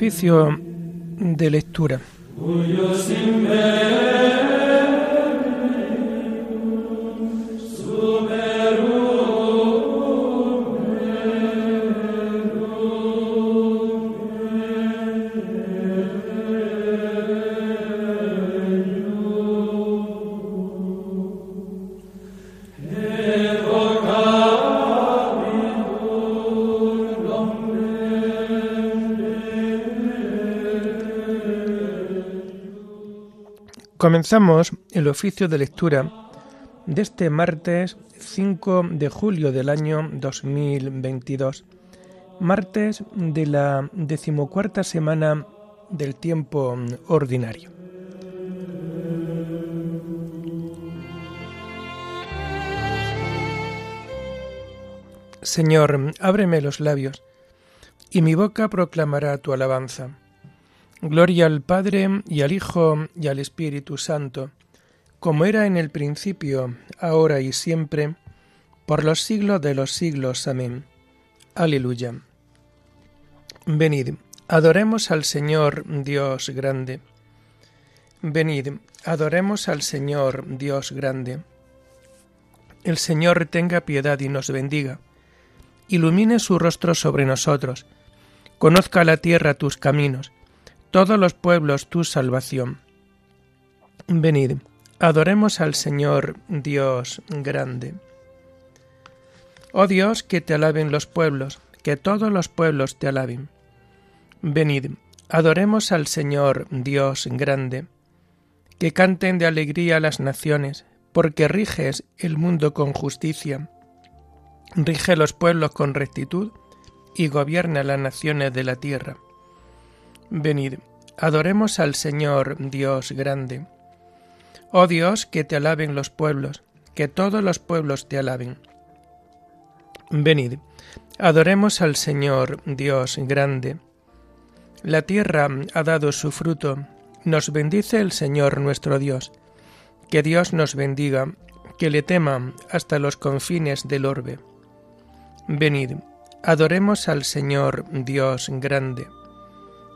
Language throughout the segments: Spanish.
Oficio de lectura. Comenzamos el oficio de lectura de este martes 5 de julio del año 2022, martes de la decimocuarta semana del tiempo ordinario. Señor, ábreme los labios, y mi boca proclamará tu alabanza. Gloria al Padre y al Hijo y al Espíritu Santo, como era en el principio, ahora y siempre, por los siglos de los siglos. Amén. Aleluya. Venid, adoremos al Señor Dios grande. Venid, adoremos al Señor Dios grande. El Señor tenga piedad y nos bendiga. Ilumine su rostro sobre nosotros. Conozca la tierra tus caminos todos los pueblos tu salvación. Venid, adoremos al Señor Dios grande. Oh Dios, que te alaben los pueblos, que todos los pueblos te alaben. Venid, adoremos al Señor Dios grande. Que canten de alegría las naciones, porque riges el mundo con justicia. Rige los pueblos con rectitud y gobierna las naciones de la tierra. Venid, adoremos al Señor Dios grande. Oh Dios, que te alaben los pueblos, que todos los pueblos te alaben. Venid, adoremos al Señor Dios grande. La tierra ha dado su fruto, nos bendice el Señor nuestro Dios. Que Dios nos bendiga, que le tema hasta los confines del orbe. Venid, adoremos al Señor Dios grande.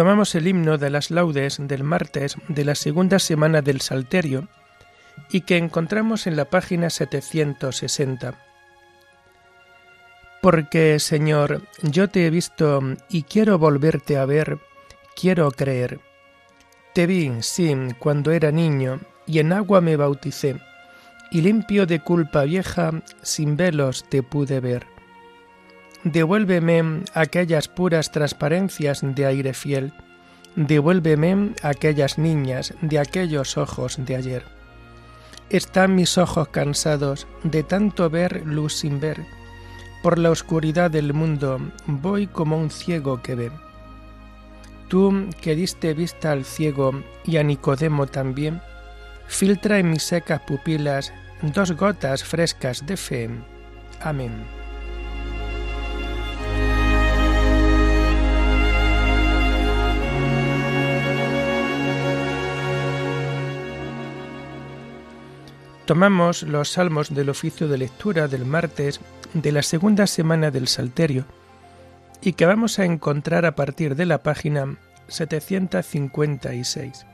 Tomamos el himno de las laudes del martes de la segunda semana del Salterio y que encontramos en la página 760. Porque, Señor, yo te he visto y quiero volverte a ver, quiero creer. Te vi, sí, cuando era niño, y en agua me bauticé, y limpio de culpa vieja, sin velos te pude ver. Devuélveme aquellas puras transparencias de aire fiel. Devuélveme aquellas niñas de aquellos ojos de ayer. Están mis ojos cansados de tanto ver luz sin ver. Por la oscuridad del mundo voy como un ciego que ve. Tú que diste vista al ciego y a Nicodemo también, filtra en mis secas pupilas dos gotas frescas de fe. Amén. Tomamos los salmos del oficio de lectura del martes de la segunda semana del Salterio y que vamos a encontrar a partir de la página 756.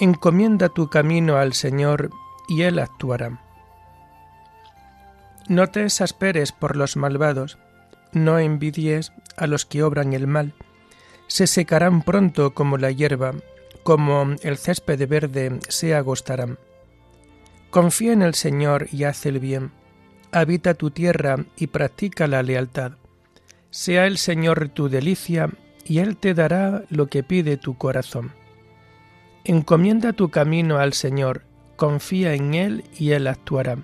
Encomienda tu camino al Señor y Él actuará. No te exasperes por los malvados, no envidies a los que obran el mal, se secarán pronto como la hierba, como el césped verde se agostarán. Confía en el Señor y haz el bien. Habita tu tierra y practica la lealtad. Sea el Señor tu delicia y Él te dará lo que pide tu corazón. Encomienda tu camino al Señor, confía en Él y Él actuará.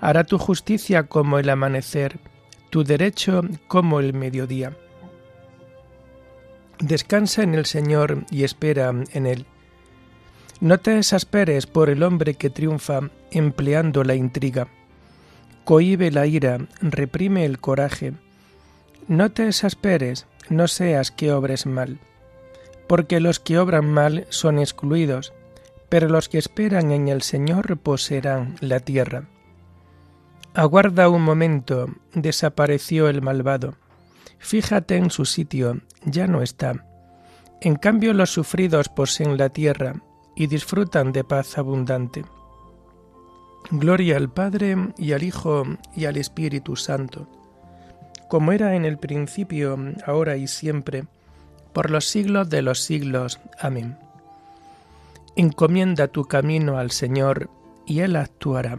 Hará tu justicia como el amanecer, tu derecho como el mediodía. Descansa en el Señor y espera en Él. No te exasperes por el hombre que triunfa empleando la intriga. Cohibe la ira, reprime el coraje. No te exasperes, no seas que obres mal. Porque los que obran mal son excluidos, pero los que esperan en el Señor poseerán la tierra. Aguarda un momento, desapareció el malvado. Fíjate en su sitio, ya no está. En cambio los sufridos poseen la tierra y disfrutan de paz abundante. Gloria al Padre y al Hijo y al Espíritu Santo, como era en el principio, ahora y siempre, por los siglos de los siglos. Amén. Encomienda tu camino al Señor, y Él actuará.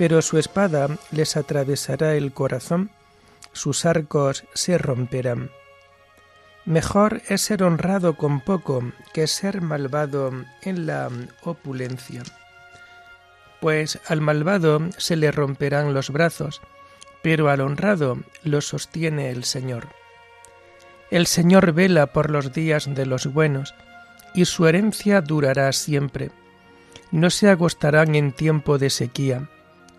pero su espada les atravesará el corazón, sus arcos se romperán. Mejor es ser honrado con poco que ser malvado en la opulencia. Pues al malvado se le romperán los brazos, pero al honrado lo sostiene el Señor. El Señor vela por los días de los buenos, y su herencia durará siempre. No se agostarán en tiempo de sequía,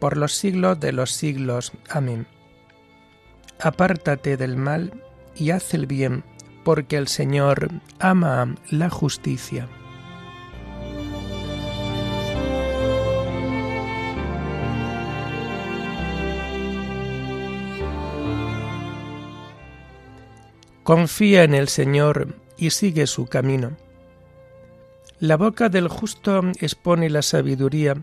por los siglos de los siglos. Amén. Apártate del mal y haz el bien, porque el Señor ama la justicia. Confía en el Señor y sigue su camino. La boca del justo expone la sabiduría,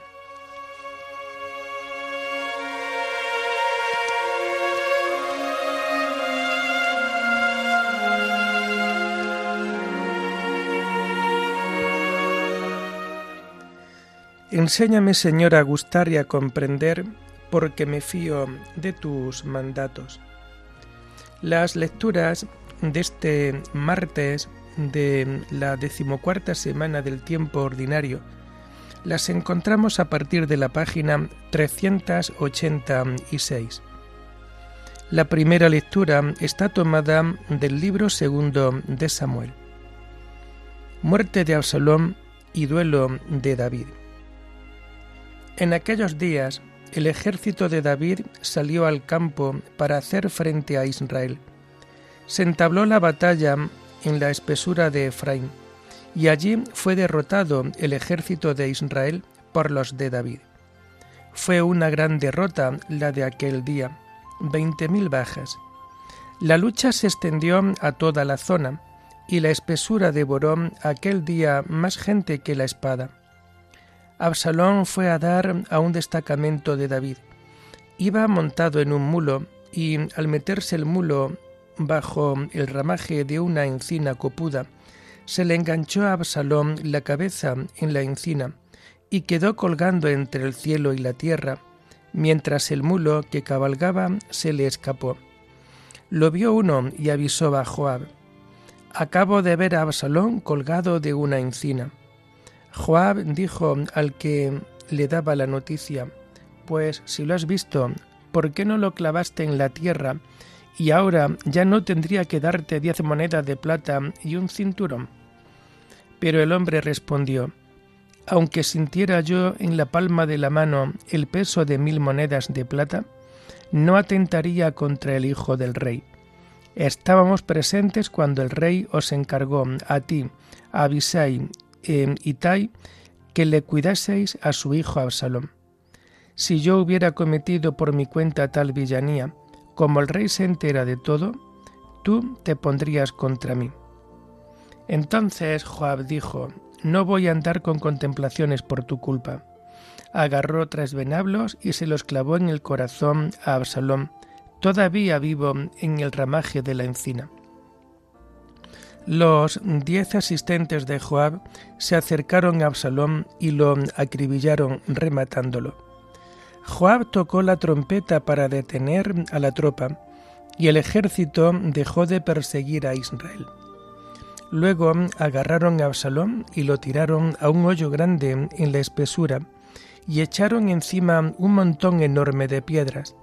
Enséñame, Señor, a gustar y a comprender, porque me fío de tus mandatos. Las lecturas de este martes de la decimocuarta semana del tiempo ordinario las encontramos a partir de la página 386. La primera lectura está tomada del libro segundo de Samuel. Muerte de Absalón y duelo de David. En aquellos días, el ejército de David salió al campo para hacer frente a Israel. Se entabló la batalla en la espesura de Efraín, y allí fue derrotado el ejército de Israel por los de David. Fue una gran derrota la de aquel día, veinte mil bajas. La lucha se extendió a toda la zona, y la espesura devoró aquel día más gente que la espada. Absalón fue a dar a un destacamento de David. Iba montado en un mulo y al meterse el mulo bajo el ramaje de una encina copuda, se le enganchó a Absalón la cabeza en la encina y quedó colgando entre el cielo y la tierra, mientras el mulo que cabalgaba se le escapó. Lo vio uno y avisó a Joab. Acabo de ver a Absalón colgado de una encina. Joab dijo al que le daba la noticia, Pues si lo has visto, ¿por qué no lo clavaste en la tierra? Y ahora ya no tendría que darte diez monedas de plata y un cinturón. Pero el hombre respondió, Aunque sintiera yo en la palma de la mano el peso de mil monedas de plata, no atentaría contra el hijo del rey. Estábamos presentes cuando el rey os encargó a ti, a Abisai en Itai que le cuidaseis a su hijo Absalón. Si yo hubiera cometido por mi cuenta tal villanía, como el rey se entera de todo, tú te pondrías contra mí. Entonces Joab dijo, No voy a andar con contemplaciones por tu culpa. Agarró tres venablos y se los clavó en el corazón a Absalón, todavía vivo en el ramaje de la encina. Los diez asistentes de Joab se acercaron a Absalón y lo acribillaron rematándolo. Joab tocó la trompeta para detener a la tropa, y el ejército dejó de perseguir a Israel. Luego agarraron a Absalón y lo tiraron a un hoyo grande en la espesura, y echaron encima un montón enorme de piedras.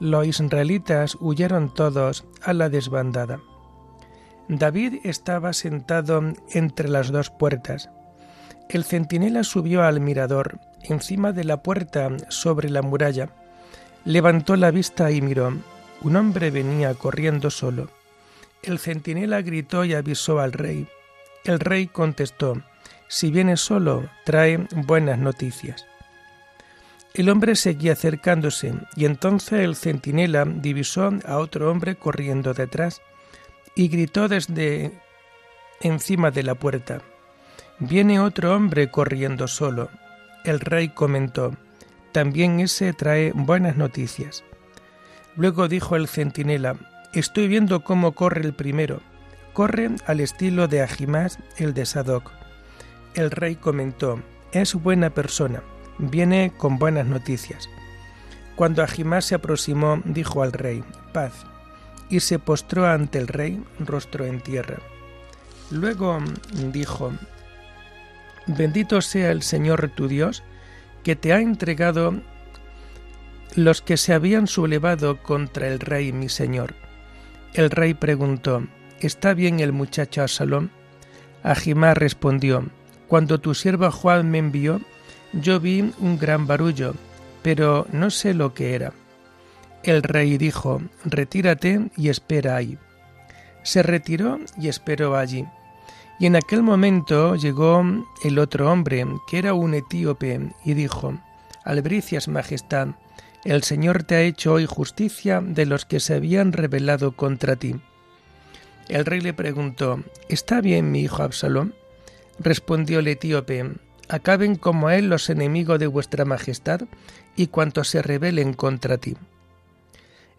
Los israelitas huyeron todos a la desbandada. David estaba sentado entre las dos puertas. El centinela subió al mirador, encima de la puerta sobre la muralla. Levantó la vista y miró. Un hombre venía corriendo solo. El centinela gritó y avisó al rey. El rey contestó, Si viene solo, trae buenas noticias. El hombre seguía acercándose, y entonces el centinela divisó a otro hombre corriendo detrás y gritó desde encima de la puerta. Viene otro hombre corriendo solo. El rey comentó, también ese trae buenas noticias. Luego dijo el centinela, estoy viendo cómo corre el primero. Corre al estilo de Ahimás, el de Sadoc. El rey comentó, es buena persona, viene con buenas noticias. Cuando Ahimás se aproximó, dijo al rey, paz y se postró ante el rey, rostro en tierra. Luego dijo, Bendito sea el Señor tu Dios, que te ha entregado los que se habían sublevado contra el rey mi señor. El rey preguntó, ¿Está bien el muchacho Absalón? Ajimá respondió, Cuando tu sierva Juan me envió, yo vi un gran barullo, pero no sé lo que era. El rey dijo, Retírate y espera ahí. Se retiró y esperó allí. Y en aquel momento llegó el otro hombre, que era un etíope, y dijo, Albricias, Majestad, el Señor te ha hecho hoy justicia de los que se habían rebelado contra ti. El rey le preguntó, ¿Está bien mi hijo Absalón? Respondió el etíope, Acaben como él los enemigos de vuestra Majestad y cuantos se rebelen contra ti.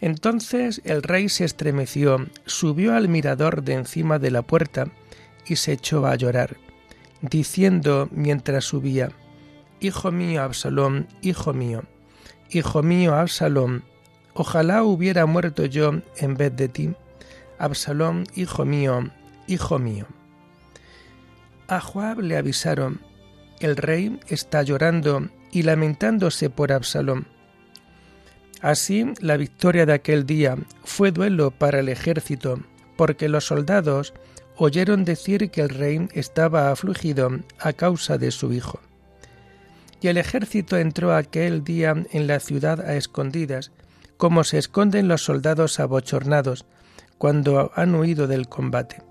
Entonces el rey se estremeció, subió al mirador de encima de la puerta y se echó a llorar, diciendo mientras subía, Hijo mío Absalón, hijo mío, hijo mío Absalón, ojalá hubiera muerto yo en vez de ti. Absalón, hijo mío, hijo mío. A Joab le avisaron, el rey está llorando y lamentándose por Absalón. Así, la victoria de aquel día fue duelo para el ejército, porque los soldados oyeron decir que el rey estaba afligido a causa de su hijo. Y el ejército entró aquel día en la ciudad a escondidas, como se esconden los soldados abochornados cuando han huido del combate.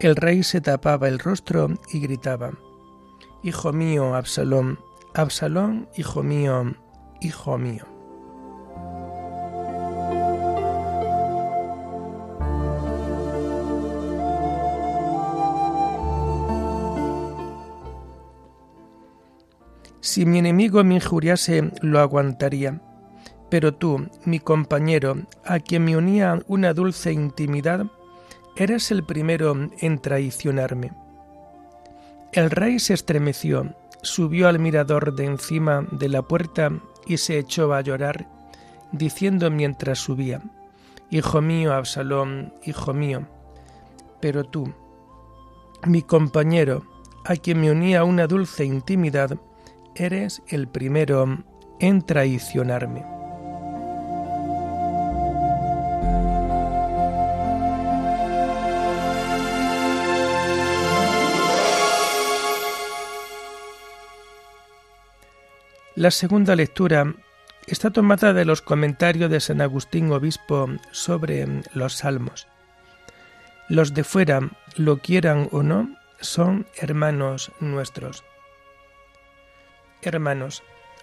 El rey se tapaba el rostro y gritaba, Hijo mío, Absalón, Absalón, hijo mío, hijo mío. Si mi enemigo me injuriase, lo aguantaría. Pero tú, mi compañero, a quien me unía una dulce intimidad, eres el primero en traicionarme. El rey se estremeció, subió al mirador de encima de la puerta y se echó a llorar, diciendo mientras subía, Hijo mío, Absalón, hijo mío, pero tú, mi compañero, a quien me unía una dulce intimidad, eres el primero en traicionarme. La segunda lectura está tomada de los comentarios de San Agustín Obispo sobre los salmos. Los de fuera, lo quieran o no, son hermanos nuestros. Hermanos,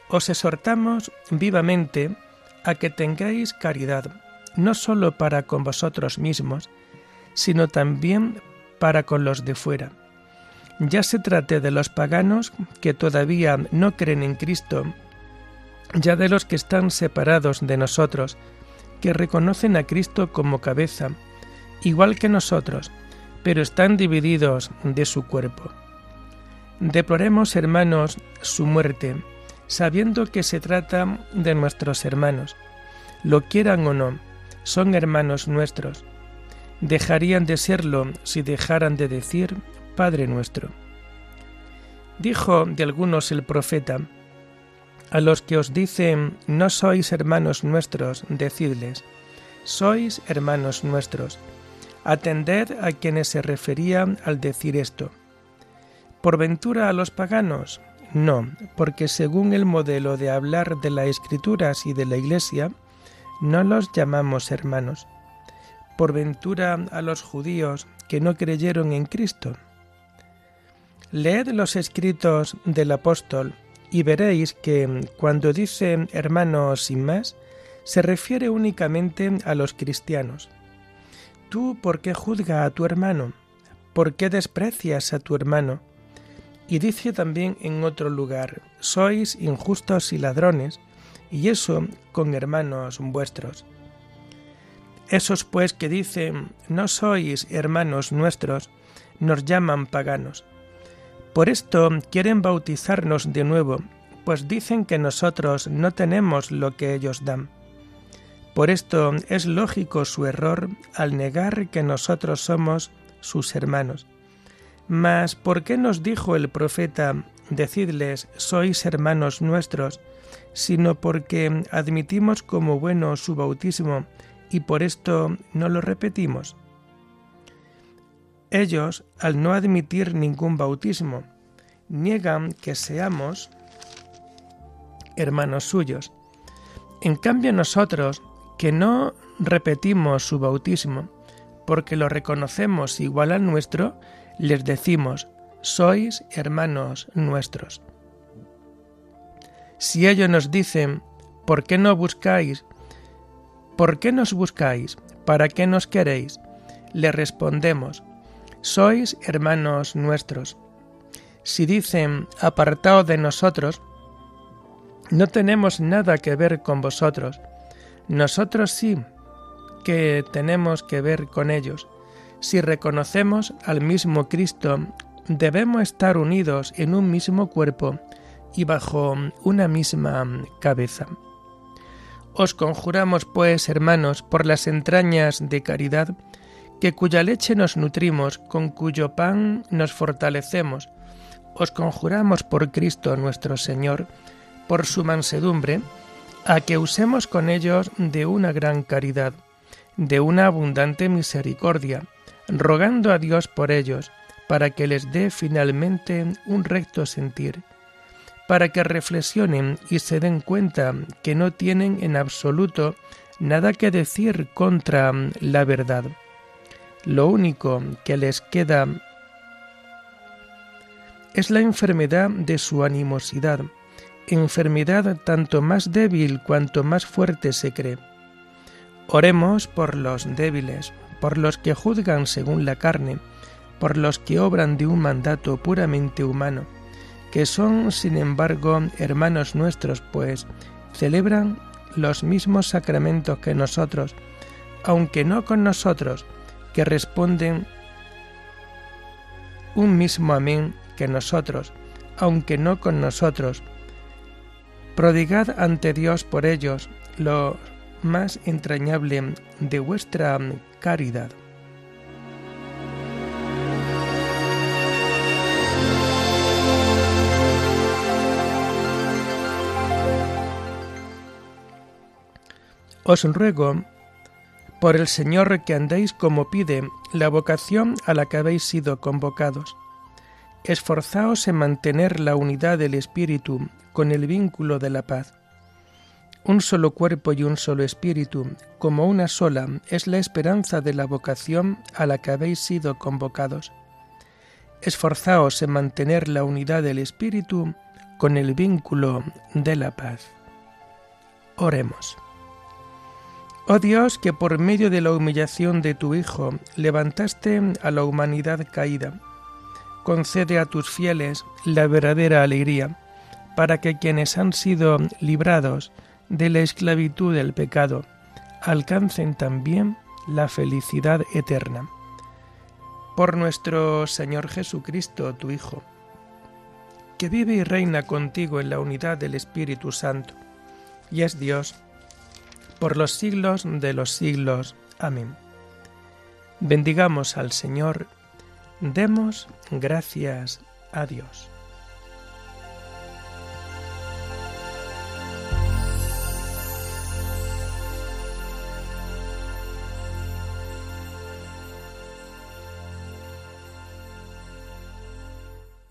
os exhortamos vivamente a que tengáis caridad, no sólo para con vosotros mismos, sino también para con los de fuera. Ya se trate de los paganos que todavía no creen en Cristo, ya de los que están separados de nosotros, que reconocen a Cristo como cabeza, igual que nosotros, pero están divididos de su cuerpo. Deploremos, hermanos, su muerte, sabiendo que se trata de nuestros hermanos. Lo quieran o no, son hermanos nuestros. Dejarían de serlo si dejaran de decir Padre nuestro. Dijo de algunos el profeta, a los que os dicen no sois hermanos nuestros, decidles, sois hermanos nuestros. Atended a quienes se referían al decir esto ¿Por ventura a los paganos? No, porque según el modelo de hablar de las escrituras y de la Iglesia, no los llamamos hermanos. ¿Por ventura a los judíos que no creyeron en Cristo? Leed los escritos del apóstol y veréis que cuando dice hermanos sin más, se refiere únicamente a los cristianos. ¿Tú por qué juzga a tu hermano? ¿Por qué desprecias a tu hermano? Y dice también en otro lugar, sois injustos y ladrones, y eso con hermanos vuestros. Esos pues que dicen, no sois hermanos nuestros, nos llaman paganos. Por esto quieren bautizarnos de nuevo, pues dicen que nosotros no tenemos lo que ellos dan. Por esto es lógico su error al negar que nosotros somos sus hermanos. Mas, ¿por qué nos dijo el profeta, decidles, sois hermanos nuestros, sino porque admitimos como bueno su bautismo y por esto no lo repetimos? Ellos, al no admitir ningún bautismo, niegan que seamos hermanos suyos. En cambio nosotros, que no repetimos su bautismo, porque lo reconocemos igual al nuestro, les decimos, sois hermanos nuestros. Si ellos nos dicen, ¿por qué no buscáis? ¿Por qué nos buscáis? ¿Para qué nos queréis? Le respondemos, sois hermanos nuestros. Si dicen, apartaos de nosotros, no tenemos nada que ver con vosotros. Nosotros sí que tenemos que ver con ellos. Si reconocemos al mismo Cristo, debemos estar unidos en un mismo cuerpo y bajo una misma cabeza. Os conjuramos, pues, hermanos, por las entrañas de caridad, que cuya leche nos nutrimos, con cuyo pan nos fortalecemos, os conjuramos por Cristo nuestro Señor, por su mansedumbre, a que usemos con ellos de una gran caridad, de una abundante misericordia, rogando a Dios por ellos, para que les dé finalmente un recto sentir, para que reflexionen y se den cuenta que no tienen en absoluto nada que decir contra la verdad. Lo único que les queda es la enfermedad de su animosidad, enfermedad tanto más débil cuanto más fuerte se cree. Oremos por los débiles, por los que juzgan según la carne, por los que obran de un mandato puramente humano, que son, sin embargo, hermanos nuestros, pues celebran los mismos sacramentos que nosotros, aunque no con nosotros, que responden un mismo amén que nosotros, aunque no con nosotros. Prodigad ante Dios por ellos lo más entrañable de vuestra caridad. Os ruego, por el Señor, que andéis como pide la vocación a la que habéis sido convocados. Esforzaos en mantener la unidad del Espíritu con el vínculo de la paz. Un solo cuerpo y un solo espíritu, como una sola, es la esperanza de la vocación a la que habéis sido convocados. Esforzaos en mantener la unidad del espíritu con el vínculo de la paz. Oremos. Oh Dios, que por medio de la humillación de tu Hijo levantaste a la humanidad caída, concede a tus fieles la verdadera alegría, para que quienes han sido librados de la esclavitud del pecado alcancen también la felicidad eterna. Por nuestro Señor Jesucristo, tu Hijo, que vive y reina contigo en la unidad del Espíritu Santo, y es Dios, por los siglos de los siglos. Amén. Bendigamos al Señor, demos gracias a Dios.